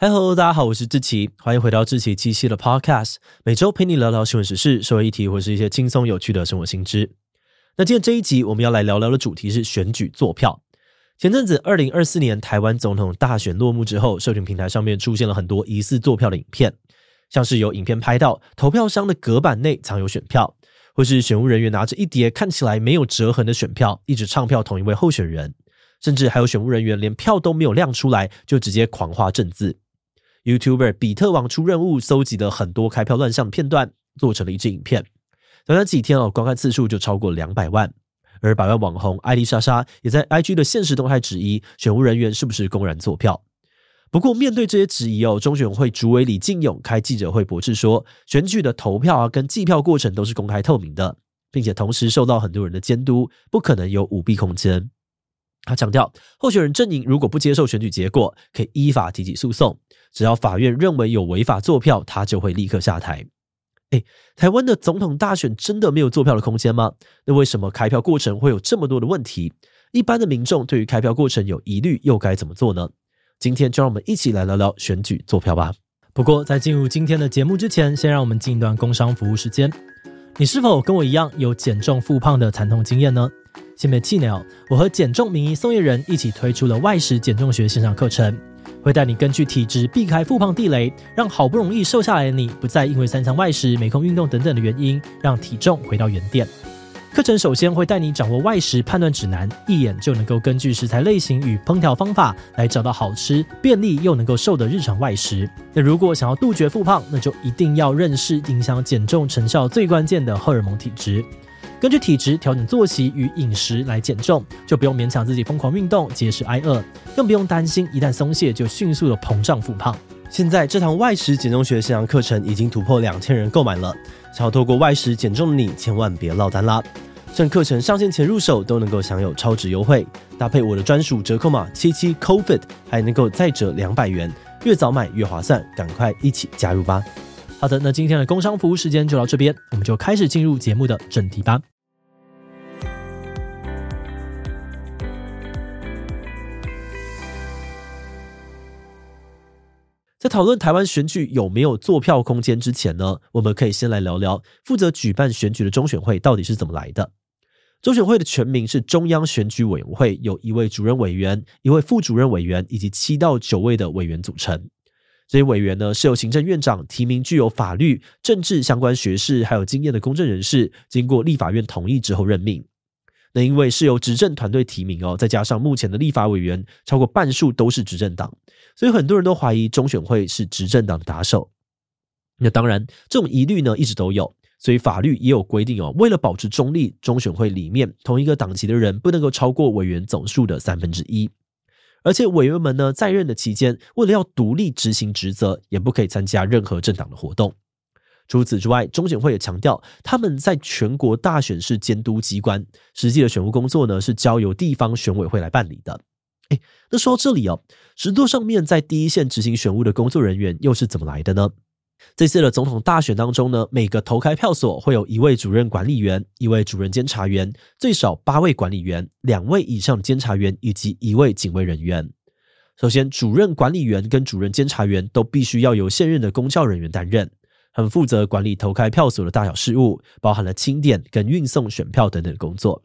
Hello，大家好，我是志奇，欢迎回到志奇七夕的 Podcast，每周陪你聊聊新闻时事、社会议题或是一些轻松有趣的生活新知。那今天这一集我们要来聊聊的主题是选举作票。前阵子，二零二四年台湾总统大选落幕之后，社群平台上面出现了很多疑似作票的影片，像是有影片拍到投票箱的隔板内藏有选票，或是选务人员拿着一叠看起来没有折痕的选票，一直唱票同一位候选人，甚至还有选务人员连票都没有亮出来，就直接狂画正字。YouTuber 比特王出任务，搜集了很多开票乱象片段，做成了一支影片，短短几天哦，观看次数就超过两百万。而百万网红艾丽莎莎也在 IG 的现实动态质疑选务人员是不是公然作票。不过面对这些质疑哦，中选会主委李进勇开记者会驳斥说，选举的投票啊跟计票过程都是公开透明的，并且同时受到很多人的监督，不可能有舞弊空间。他强调，候选人阵营如果不接受选举结果，可以依法提起诉讼，只要法院认为有违法作票，他就会立刻下台。哎，台湾的总统大选真的没有作票的空间吗？那为什么开票过程会有这么多的问题？一般的民众对于开票过程有疑虑，又该怎么做呢？今天就让我们一起来聊聊选举作票吧。不过在进入今天的节目之前，先让我们进一段工商服务时间。你是否跟我一样有减重复胖的惨痛经验呢？先别气馁，我和减重名医宋业仁一起推出了外食减重学线上课程。会带你根据体质避开复胖地雷，让好不容易瘦下来的你不再因为三餐外食、没空运动等等的原因，让体重回到原点。课程首先会带你掌握外食判断指南，一眼就能够根据食材类型与烹调方法来找到好吃、便利又能够瘦的日常外食。那如果想要杜绝复胖，那就一定要认识影响减重成效最关键的荷尔蒙体质。根据体质调整作息与饮食来减重，就不用勉强自己疯狂运动节食挨饿，更不用担心一旦松懈就迅速的膨胀复胖。现在这堂外食减重学线上课程已经突破两千人购买了，想要透过外食减重的你千万别落单啦！趁课程上线前入手都能够享有超值优惠，搭配我的专属折扣码七七 COVID 还能够再折两百元，越早买越划算，赶快一起加入吧！好的，那今天的工商服务时间就到这边，我们就开始进入节目的正题吧。在讨论台湾选举有没有作票空间之前呢，我们可以先来聊聊负责举办选举的中选会到底是怎么来的。中选会的全名是中央选举委员会，有一位主任委员、一位副主任委员以及七到九位的委员组成。这些委员呢，是由行政院长提名具有法律、政治相关学士还有经验的公正人士，经过立法院同意之后任命。那因为是由执政团队提名哦，再加上目前的立法委员超过半数都是执政党，所以很多人都怀疑中选会是执政党的打手。那当然，这种疑虑呢一直都有，所以法律也有规定哦，为了保持中立，中选会里面同一个党籍的人不能够超过委员总数的三分之一。而且委员们呢，在任的期间，为了要独立执行职责，也不可以参加任何政党的活动。除此之外，中选会也强调，他们在全国大选是监督机关，实际的选务工作呢，是交由地方选委会来办理的。诶，那说到这里哦，实度上面在第一线执行选务的工作人员又是怎么来的呢？这次的总统大选当中呢，每个投开票所会有一位主任管理员、一位主任监察员，最少八位管理员、两位以上监察员以及一位警卫人员。首先，主任管理员跟主任监察员都必须要由现任的公教人员担任，他们负责管理投开票所的大小事务，包含了清点跟运送选票等等的工作。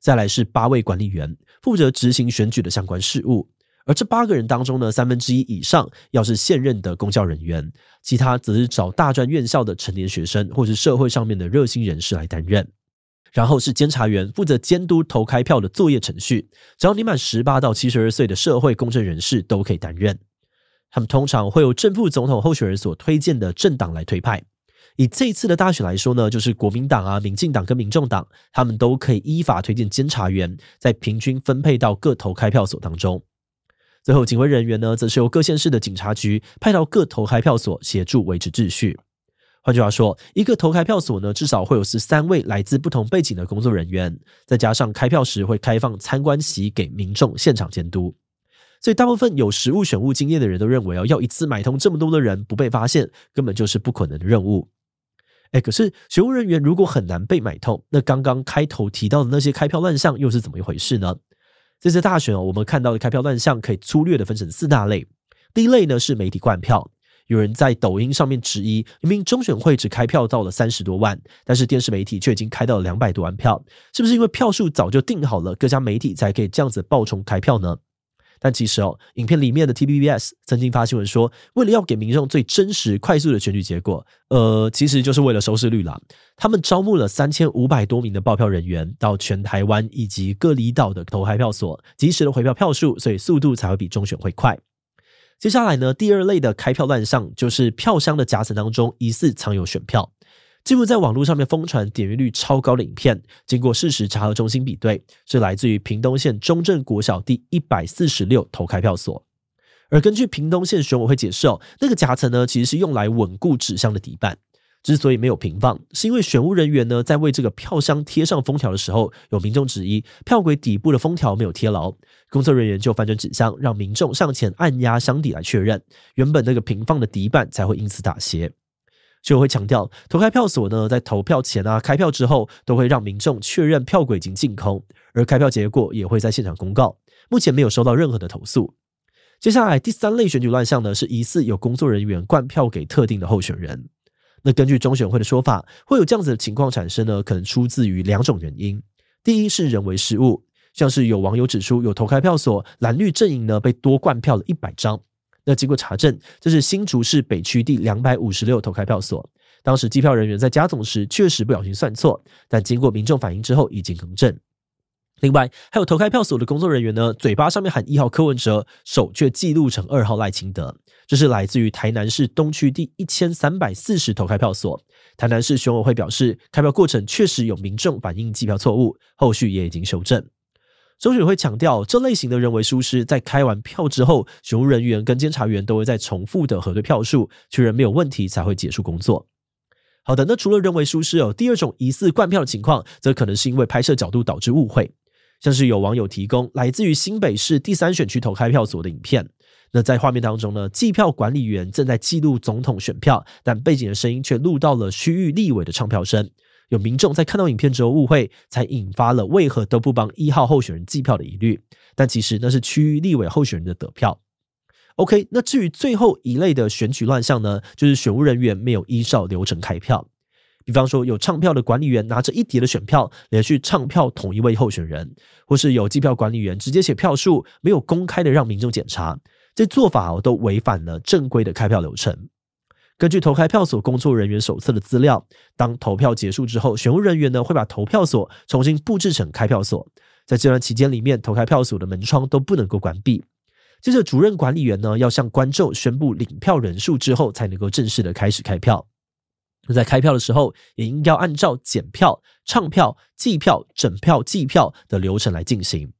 再来是八位管理员，负责执行选举的相关事务。而这八个人当中呢，三分之一以上要是现任的公教人员，其他则是找大专院校的成年学生或是社会上面的热心人士来担任。然后是监察员，负责监督投开票的作业程序，只要你满十八到七十二岁的社会公正人士都可以担任。他们通常会由正副总统候选人所推荐的政党来推派。以这一次的大选来说呢，就是国民党啊、民进党跟民众党，他们都可以依法推荐监察员，再平均分配到各投开票所当中。最后，警卫人员呢，则是由各县市的警察局派到各投开票所协助维持秩序。换句话说，一个投开票所呢，至少会有十三位来自不同背景的工作人员，再加上开票时会开放参观席给民众现场监督。所以，大部分有实物选务经验的人都认为，哦，要一次买通这么多的人不被发现，根本就是不可能的任务。哎，可是选务人员如果很难被买通，那刚刚开头提到的那些开票乱象又是怎么一回事呢？这次大选哦，我们看到的开票乱象可以粗略的分成四大类。第一类呢是媒体灌票，有人在抖音上面质疑，明明中选会只开票到了三十多万，但是电视媒体却已经开到了两百多万票，是不是因为票数早就定好了，各家媒体才可以这样子爆冲开票呢？但其实哦，影片里面的 TVBS 曾经发新闻说，为了要给民众最真实、快速的选举结果，呃，其实就是为了收视率啦。他们招募了三千五百多名的报票人员到全台湾以及各离岛的投开票所，及时的回票票数，所以速度才会比中选会快。接下来呢，第二类的开票乱象就是票箱的夹层当中疑似藏有选票。记录在网络上面疯传点阅率超高的影片，经过事实查核中心比对，是来自于屏东县中正国小第一百四十六投开票所。而根据屏东县选委会解释哦，那个夹层呢，其实是用来稳固纸箱的底板。之所以没有平放，是因为选务人员呢在为这个票箱贴上封条的时候，有民众质疑票柜底部的封条没有贴牢，工作人员就翻转纸箱，让民众上前按压箱底来确认，原本那个平放的底板才会因此打斜。就会强调，投开票所呢，在投票前啊，开票之后，都会让民众确认票柜已经净空，而开票结果也会在现场公告。目前没有收到任何的投诉。接下来第三类选举乱象呢，是疑似有工作人员灌票给特定的候选人。那根据中选会的说法，会有这样子的情况产生呢，可能出自于两种原因。第一是人为失误，像是有网友指出，有投开票所蓝绿阵营呢被多灌票了一百张。那经过查证，这是新竹市北区第两百五十六投开票所。当时计票人员在加总时确实不小心算错，但经过民众反映之后已经更正。另外，还有投开票所的工作人员呢，嘴巴上面喊一号柯文哲，手却记录成二号赖清德。这是来自于台南市东区第一千三百四十投开票所。台南市选委会表示，开票过程确实有民众反映计票错误，后续也已经修正。周选会强调，这类型的人为疏失，在开完票之后，选务人员跟监察员都会再重复的核对票数，确认没有问题才会结束工作。好的，那除了人为疏失哦，第二种疑似灌票的情况，则可能是因为拍摄角度导致误会，像是有网友提供来自于新北市第三选区投开票所的影片，那在画面当中呢，计票管理员正在记录总统选票，但背景的声音却录到了区域立委的唱票声。有民众在看到影片之后误会，才引发了为何都不帮一号候选人计票的疑虑。但其实那是区域立委候选人的得票。OK，那至于最后一类的选举乱象呢，就是选务人员没有依照流程开票。比方说，有唱票的管理员拿着一叠的选票连续唱票同一位候选人，或是有计票管理员直接写票数，没有公开的让民众检查，这做法都违反了正规的开票流程。根据投开票所工作人员手册的资料，当投票结束之后，选务人员呢会把投票所重新布置成开票所，在这段期间里面，投开票所的门窗都不能够关闭。接着，主任管理员呢要向观众宣布领票人数之后，才能够正式的开始开票。那在开票的时候，也应该按照检票、唱票、计票、整票计票的流程来进行。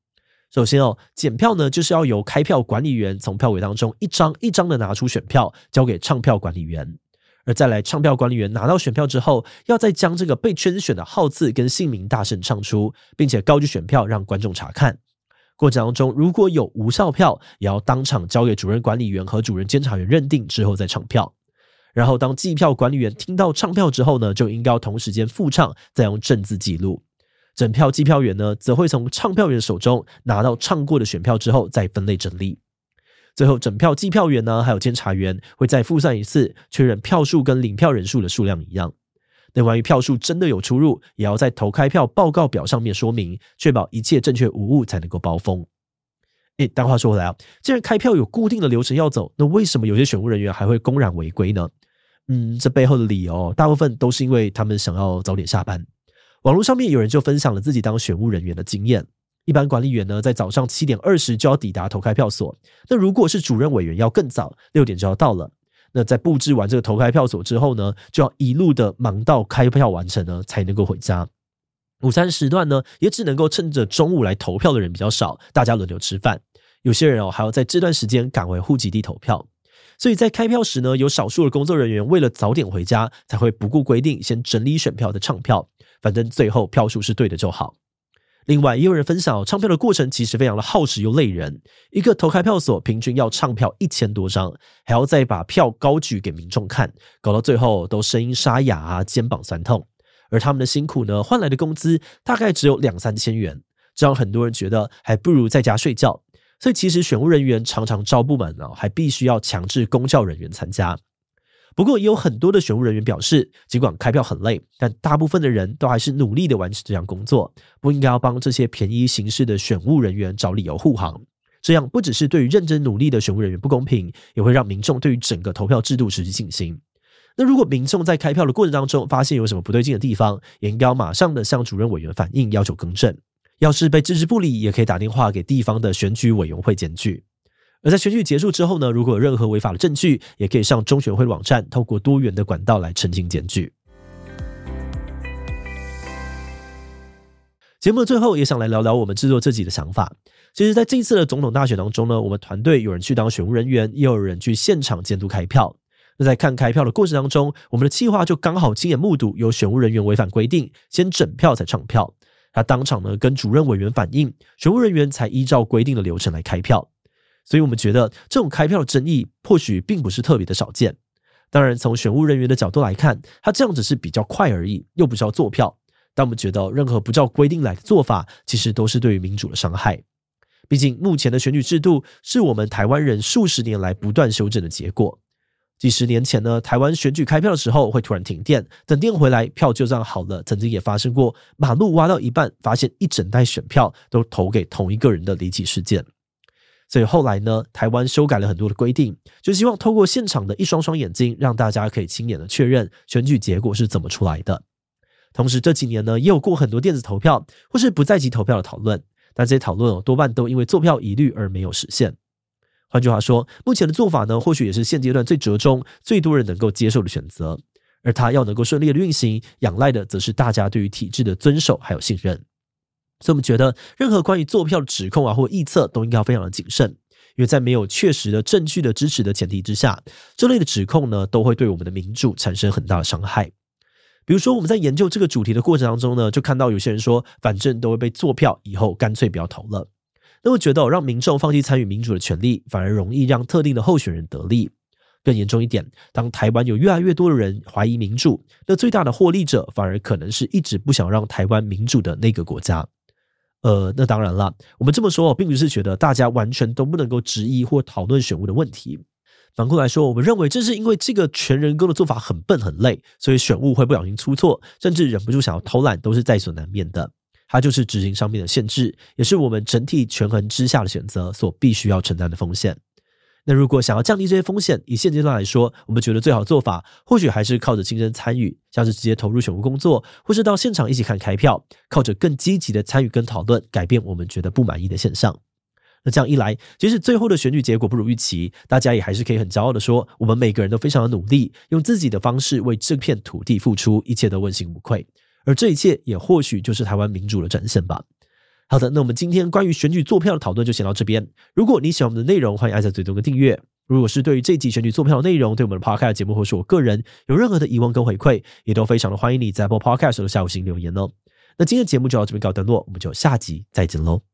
首先哦，检票呢，就是要由开票管理员从票匭当中一张一张的拿出选票，交给唱票管理员。而再来，唱票管理员拿到选票之后，要再将这个被圈选的号次跟姓名大声唱出，并且高举选票让观众查看。过程当中如果有无效票，也要当场交给主任管理员和主任监察员认定之后再唱票。然后当计票管理员听到唱票之后呢，就应该要同时间复唱，再用正字记录。整票计票员呢，则会从唱票员手中拿到唱过的选票之后，再分类整理。最后，整票计票员呢，还有监察员会再复算一次，确认票数跟领票人数的数量一样。那关于票数真的有出入，也要在投开票报告表上面说明，确保一切正确无误，才能够包封。诶，但话说回来啊，既然开票有固定的流程要走，那为什么有些选务人员还会公然违规呢？嗯，这背后的理由，大部分都是因为他们想要早点下班。网络上面有人就分享了自己当选务人员的经验。一般管理员呢，在早上七点二十就要抵达投开票所。那如果是主任委员，要更早，六点就要到了。那在布置完这个投开票所之后呢，就要一路的忙到开票完成呢，才能够回家。午餐时段呢，也只能够趁着中午来投票的人比较少，大家轮流吃饭。有些人哦，还要在这段时间赶回户籍地投票。所以在开票时呢，有少数的工作人员为了早点回家，才会不顾规定先整理选票的唱票。反正最后票数是对的就好。另外，也有人分享唱票的过程其实非常的耗时又累人。一个投开票所平均要唱票一千多张，还要再把票高举给民众看，搞到最后都声音沙哑啊，肩膀酸痛。而他们的辛苦呢，换来的工资大概只有两三千元，这让很多人觉得还不如在家睡觉。所以其实选务人员常常招不满呢，还必须要强制公教人员参加。不过也有很多的选务人员表示，尽管开票很累，但大部分的人都还是努力的完成这项工作，不应该要帮这些便宜行事的选务人员找理由护航。这样不只是对于认真努力的选务人员不公平，也会让民众对于整个投票制度失去信心。那如果民众在开票的过程当中发现有什么不对劲的地方，也应该要马上的向主任委员反映，要求更正。要是被置之不理，也可以打电话给地方的选举委员会检举。而在选举结束之后呢，如果有任何违法的证据，也可以上中选会网站，透过多元的管道来澄清检举。节目的最后，也想来聊聊我们制作自己的想法。其实，在这一次的总统大选当中呢，我们团队有人去当选务人员，也有人去现场监督开票。那在看开票的过程当中，我们的计划就刚好亲眼目睹有选务人员违反规定，先整票才唱票。他当场呢跟主任委员反映，选务人员才依照规定的流程来开票。所以我们觉得这种开票的争议或许并不是特别的少见。当然，从选务人员的角度来看，他这样只是比较快而已，又不是要做票。但我们觉得任何不照规定来的做法，其实都是对于民主的伤害。毕竟目前的选举制度是我们台湾人数十年来不断修正的结果。几十年前呢，台湾选举开票的时候会突然停电，等电回来，票就这样好了。曾经也发生过马路挖到一半，发现一整袋选票都投给同一个人的离奇事件。所以后来呢，台湾修改了很多的规定，就希望透过现场的一双双眼睛，让大家可以亲眼的确认选举结果是怎么出来的。同时这几年呢，也有过很多电子投票或是不在籍投票的讨论，但这些讨论哦多半都因为作票疑虑而没有实现。换句话说，目前的做法呢，或许也是现阶段最折中、最多人能够接受的选择。而它要能够顺利的运行，仰赖的则是大家对于体制的遵守还有信任。所以，我们觉得任何关于作票的指控啊，或臆测，都应该非常的谨慎，因为在没有确实的证据的支持的前提之下，这类的指控呢，都会对我们的民主产生很大的伤害。比如说，我们在研究这个主题的过程当中呢，就看到有些人说，反正都会被作票，以后干脆不要投了。那我觉得，让民众放弃参与民主的权利，反而容易让特定的候选人得利。更严重一点，当台湾有越来越多的人怀疑民主，那最大的获利者，反而可能是一直不想让台湾民主的那个国家。呃，那当然了，我们这么说，并不是觉得大家完全都不能够质疑或讨论选物的问题。反过来说，我们认为这是因为这个全人工的做法很笨很累，所以选物会不小心出错，甚至忍不住想要偷懒，都是在所难免的。它就是执行上面的限制，也是我们整体权衡之下的选择所必须要承担的风险。那如果想要降低这些风险，以现阶段来说，我们觉得最好的做法，或许还是靠着亲身参与，像是直接投入选务工作，或是到现场一起看开票，靠着更积极的参与跟讨论，改变我们觉得不满意的现象。那这样一来，即使最后的选举结果不如预期，大家也还是可以很骄傲的说，我们每个人都非常的努力，用自己的方式为这片土地付出，一切都问心无愧。而这一切也或许就是台湾民主的展现吧。好的，那我们今天关于选举作票的讨论就先到这边。如果你喜欢我们的内容，欢迎按下最多的订阅。如果是对于这集选举作票的内容，对我们的 Podcast 节目或是我个人有任何的疑问跟回馈，也都非常的欢迎你在播 Podcast 的下午行留言哦。那今天的节目就到这边告一段落，我们就下集再见喽。